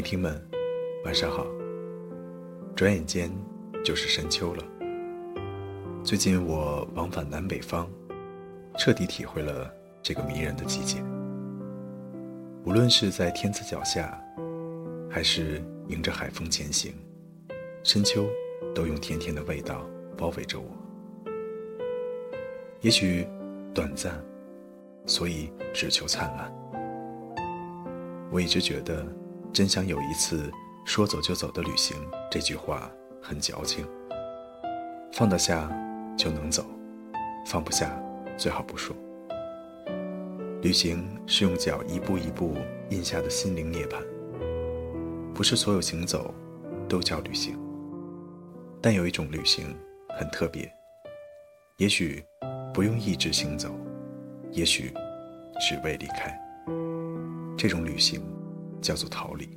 聆听们，晚上好。转眼间就是深秋了。最近我往返南北方，彻底体会了这个迷人的季节。无论是在天子脚下，还是迎着海风前行，深秋都用甜甜的味道包围着我。也许短暂，所以只求灿烂。我一直觉得。真想有一次说走就走的旅行，这句话很矫情。放得下就能走，放不下最好不说。旅行是用脚一步一步印下的心灵涅槃。不是所有行走都叫旅行，但有一种旅行很特别，也许不用一直行走，也许只为离开。这种旅行。叫做逃离。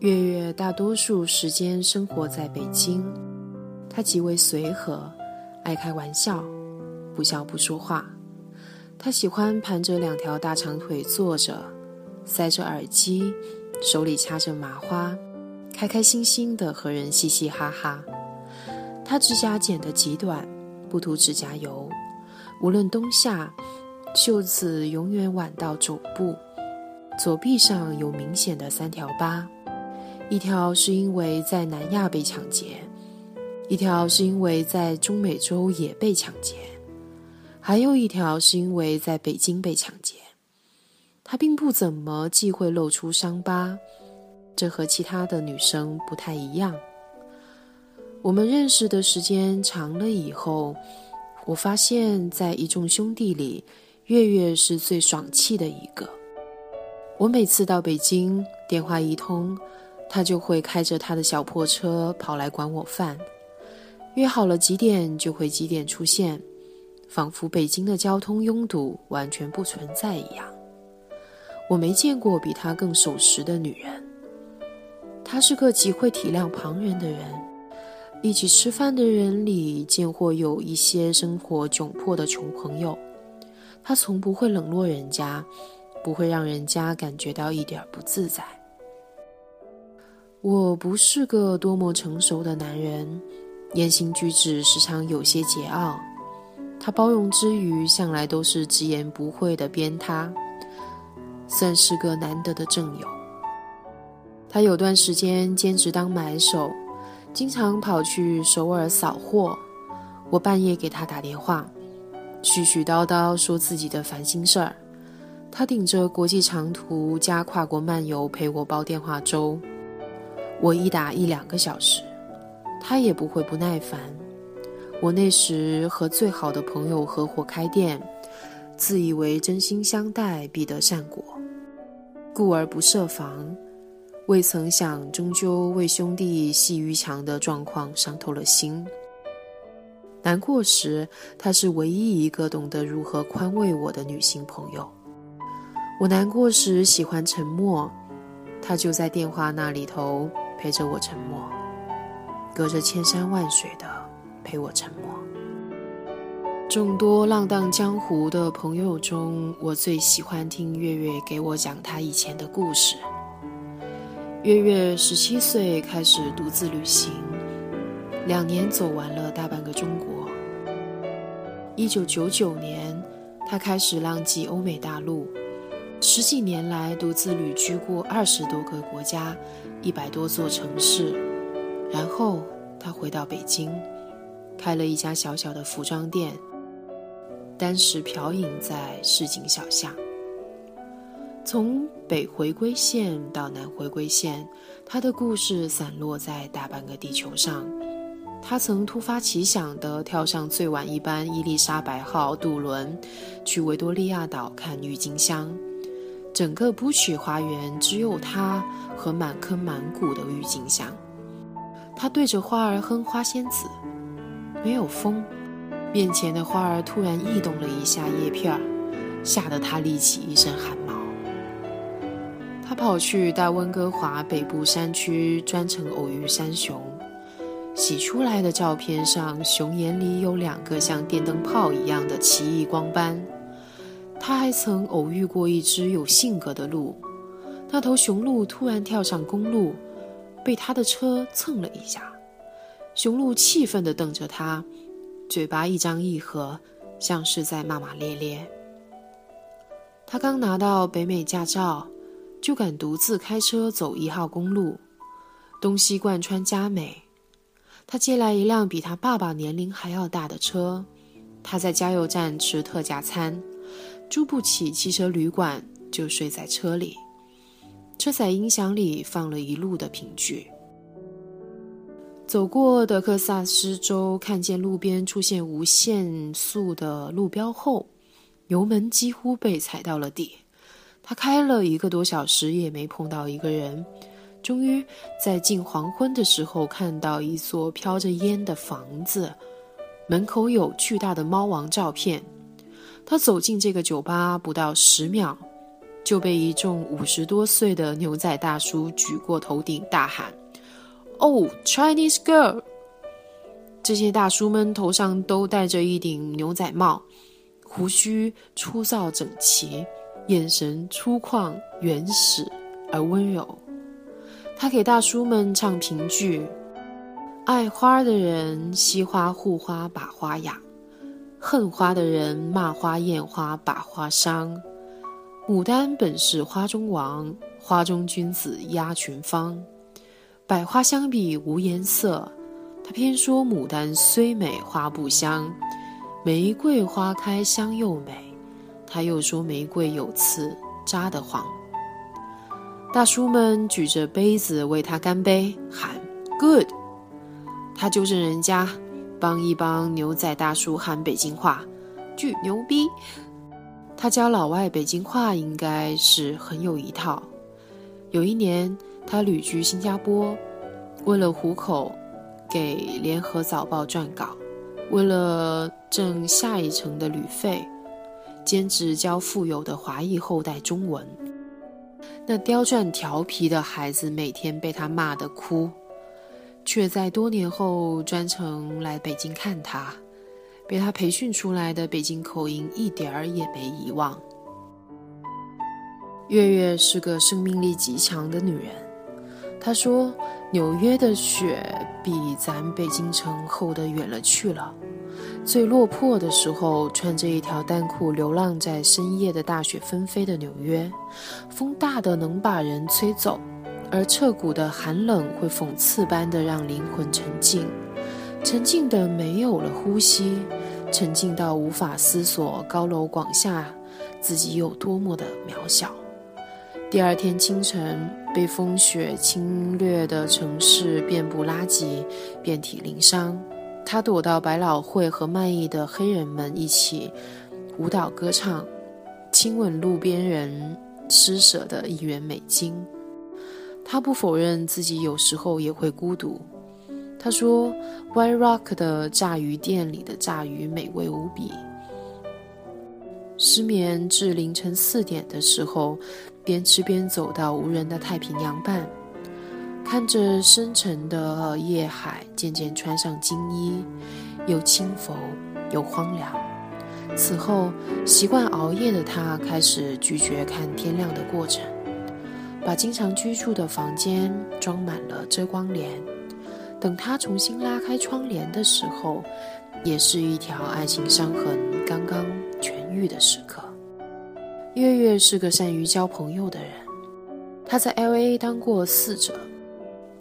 月月大多数时间生活在北京，他极为随和，爱开玩笑，不笑不说话。他喜欢盘着两条大长腿坐着，塞着耳机，手里掐着麻花，开开心心的和人嘻嘻哈哈。他指甲剪得极短。不涂指甲油，无论冬夏，袖子永远挽到肘部，左臂上有明显的三条疤，一条是因为在南亚被抢劫，一条是因为在中美洲也被抢劫，还有一条是因为在北京被抢劫。他并不怎么忌讳露出伤疤，这和其他的女生不太一样。我们认识的时间长了以后，我发现，在一众兄弟里，月月是最爽气的一个。我每次到北京，电话一通，他就会开着他的小破车跑来管我饭，约好了几点就会几点出现，仿佛北京的交通拥堵完全不存在一样。我没见过比他更守时的女人。他是个极会体谅旁人的人。一起吃饭的人里，见或有一些生活窘迫的穷朋友，他从不会冷落人家，不会让人家感觉到一点不自在。我不是个多么成熟的男人，言行举止时常有些桀骜。他包容之余，向来都是直言不讳的鞭挞，算是个难得的正友。他有段时间兼职当买手。经常跑去首尔扫货，我半夜给他打电话，絮絮叨叨说自己的烦心事儿。他顶着国际长途加跨国漫游陪我煲电话粥，我一打一两个小时，他也不会不耐烦。我那时和最好的朋友合伙开店，自以为真心相待必得善果，故而不设防。未曾想，终究为兄弟系于墙的状况伤透了心。难过时，她是唯一一个懂得如何宽慰我的女性朋友。我难过时喜欢沉默，她就在电话那里头陪着我沉默，隔着千山万水的陪我沉默。众多浪荡江湖的朋友中，我最喜欢听月月给我讲她以前的故事。月月十七岁开始独自旅行，两年走完了大半个中国。一九九九年，他开始浪迹欧美大陆，十几年来独自旅居过二十多个国家，一百多座城市。然后他回到北京，开了一家小小的服装店，单时飘影在市井小巷。从北回归线到南回归线，他的故事散落在大半个地球上。他曾突发奇想地跳上最晚一班伊丽莎白号渡轮，去维多利亚岛看郁金香。整个 Bush 花园只有他和满坑满谷的郁金香。他对着花儿哼花仙子，没有风，面前的花儿突然异动了一下叶片儿，吓得他立起一身汗毛。他跑去大温哥华北部山区，专程偶遇山熊。洗出来的照片上，熊眼里有两个像电灯泡一样的奇异光斑。他还曾偶遇过一只有性格的鹿，那头雄鹿突然跳上公路，被他的车蹭了一下。雄鹿气愤地瞪着他，嘴巴一张一合，像是在骂骂咧咧。他刚拿到北美驾照。就敢独自开车走一号公路，东西贯穿佳美。他借来一辆比他爸爸年龄还要大的车。他在加油站吃特价餐，租不起汽车旅馆，就睡在车里。车载音响里放了一路的评剧。走过德克萨斯州，看见路边出现无限速的路标后，油门几乎被踩到了底。他开了一个多小时，也没碰到一个人。终于在近黄昏的时候，看到一座飘着烟的房子，门口有巨大的猫王照片。他走进这个酒吧不到十秒，就被一众五十多岁的牛仔大叔举过头顶，大喊：“Oh, Chinese girl！” 这些大叔们头上都戴着一顶牛仔帽，胡须粗糙整齐。眼神粗犷、原始而温柔。他给大叔们唱评剧：爱花的人惜花护花把花养，恨花的人骂花厌花把花伤。牡丹本是花中王，花中君子压群芳。百花相比无颜色，他偏说牡丹虽美花不香，玫瑰花开香又美。他又说：“玫瑰有刺，扎得慌。”大叔们举着杯子为他干杯，喊 “Good”。他纠正人家，帮一帮牛仔大叔喊北京话，巨牛逼。他教老外北京话应该是很有一套。有一年，他旅居新加坡，为了糊口，给《联合早报》撰稿，为了挣下一程的旅费。兼职教富有的华裔后代中文，那刁钻调皮的孩子每天被他骂得哭，却在多年后专程来北京看他，被他培训出来的北京口音一点儿也没遗忘。月月是个生命力极强的女人，她说：“纽约的雪比咱北京城厚得远了去了。”最落魄的时候，穿着一条单裤流浪在深夜的大雪纷飞的纽约，风大的能把人吹走，而彻骨的寒冷会讽刺般的让灵魂沉静，沉静的没有了呼吸，沉静到无法思索高楼广厦自己有多么的渺小。第二天清晨，被风雪侵略的城市遍布垃圾，遍体鳞伤。他躲到百老汇和卖艺的黑人们一起舞蹈歌唱，亲吻路边人施舍的一元美金。他不否认自己有时候也会孤独。他说：“White Rock 的炸鱼店里的炸鱼美味无比。”失眠至凌晨四点的时候，边吃边走到无人的太平洋畔。看着深沉的夜海，渐渐穿上金衣，又轻浮又荒凉。此后，习惯熬夜的他开始拒绝看天亮的过程，把经常居住的房间装满了遮光帘。等他重新拉开窗帘的时候，也是一条爱情伤痕刚刚痊愈的时刻。月月是个善于交朋友的人，他在 L.A. 当过侍者。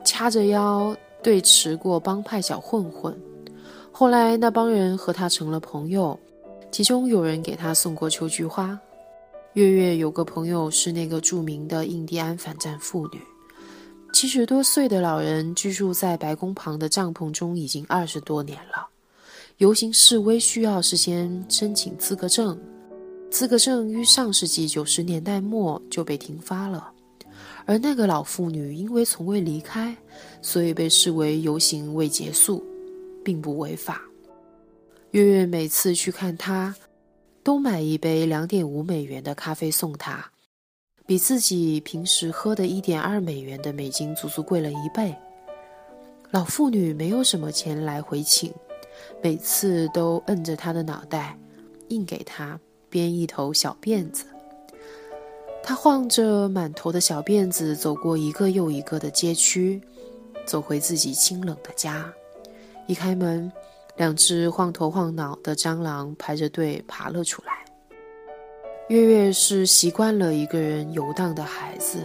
掐着腰对持过帮派小混混，后来那帮人和他成了朋友，其中有人给他送过秋菊花。月月有个朋友是那个著名的印第安反战妇女，七十多岁的老人居住在白宫旁的帐篷中已经二十多年了。游行示威需要事先申请资格证，资格证于上世纪九十年代末就被停发了。而那个老妇女因为从未离开，所以被视为游行未结束，并不违法。月月每次去看她。都买一杯两点五美元的咖啡送她，比自己平时喝的一点二美元的美金足足贵了一倍。老妇女没有什么钱来回请，每次都摁着他的脑袋，硬给他编一头小辫子。他晃着满头的小辫子，走过一个又一个的街区，走回自己清冷的家。一开门。两只晃头晃脑的蟑螂排着队爬了出来。月月是习惯了一个人游荡的孩子，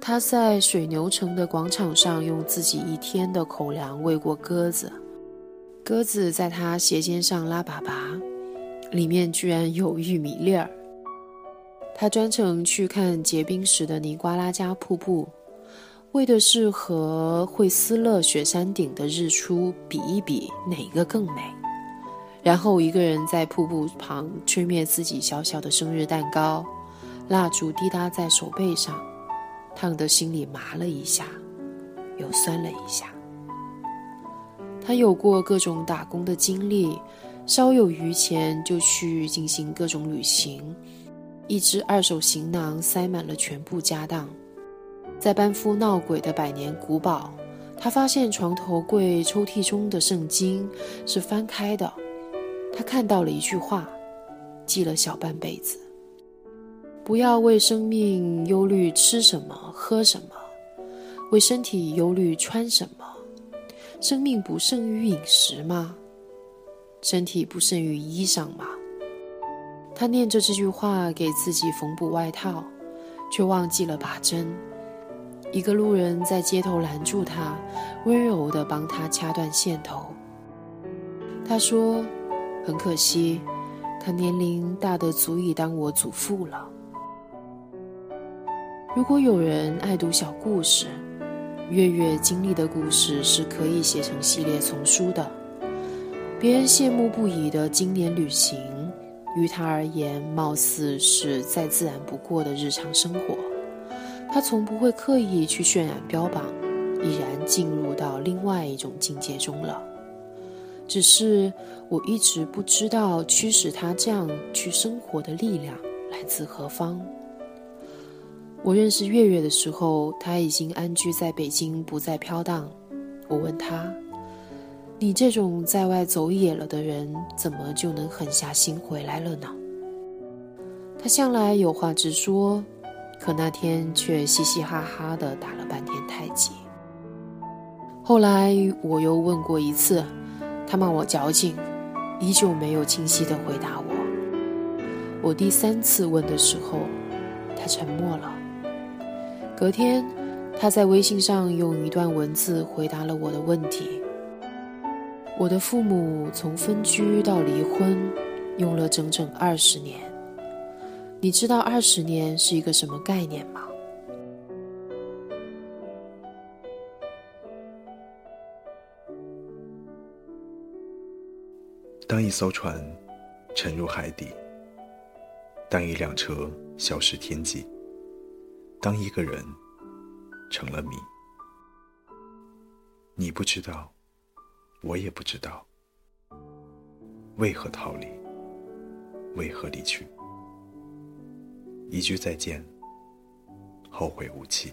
他在水牛城的广场上用自己一天的口粮喂过鸽子，鸽子在他鞋尖上拉粑粑，里面居然有玉米粒儿。他专程去看结冰时的尼瓜拉加瀑布。为的是和惠斯勒雪山顶的日出比一比，哪个更美？然后一个人在瀑布旁吹灭自己小小的生日蛋糕，蜡烛滴答在手背上，烫得心里麻了一下，又酸了一下。他有过各种打工的经历，稍有余钱就去进行各种旅行，一只二手行囊塞满了全部家当。在班夫闹鬼的百年古堡，他发现床头柜抽屉中的圣经是翻开的。他看到了一句话，记了小半辈子：不要为生命忧虑吃什么喝什么，为身体忧虑穿什么。生命不胜于饮食吗？身体不胜于衣裳吗？他念着这句话给自己缝补外套，却忘记了把针。一个路人在街头拦住他，温柔地帮他掐断线头。他说：“很可惜，他年龄大得足以当我祖父了。”如果有人爱读小故事，月月经历的故事是可以写成系列丛书的。别人羡慕不已的经年旅行，于他而言，貌似是再自然不过的日常生活。他从不会刻意去渲染标榜，已然进入到另外一种境界中了。只是我一直不知道驱使他这样去生活的力量来自何方。我认识月月的时候，他已经安居在北京，不再飘荡。我问他：“你这种在外走野了的人，怎么就能狠下心回来了呢？”他向来有话直说。可那天却嘻嘻哈哈的打了半天太极。后来我又问过一次，他骂我矫情，依旧没有清晰的回答我。我第三次问的时候，他沉默了。隔天，他在微信上用一段文字回答了我的问题。我的父母从分居到离婚，用了整整二十年。你知道二十年是一个什么概念吗？当一艘船沉入海底，当一辆车消失天际，当一个人成了谜，你不知道，我也不知道，为何逃离，为何离去。一句再见，后会无期。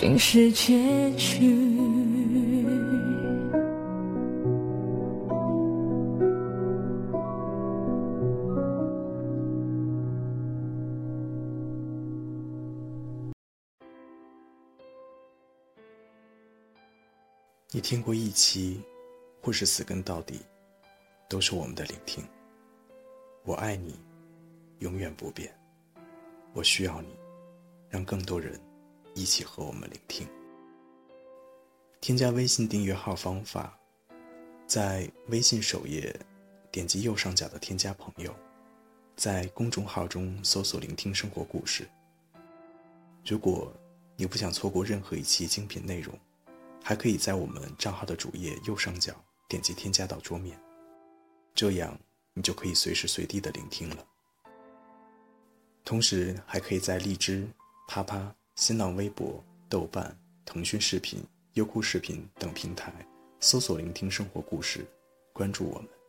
竟是结局。你听过一期，或是死跟到底，都是我们的聆听。我爱你，永远不变。我需要你，让更多人一起和我们聆听。添加微信订阅号方法，在微信首页点击右上角的添加朋友，在公众号中搜索“聆听生活故事”。如果你不想错过任何一期精品内容，还可以在我们账号的主页右上角点击添加到桌面，这样你就可以随时随地的聆听了。同时，还可以在荔枝、啪啪、新浪微博、豆瓣、腾讯视频、优酷视频等平台搜索“聆听生活故事”，关注我们。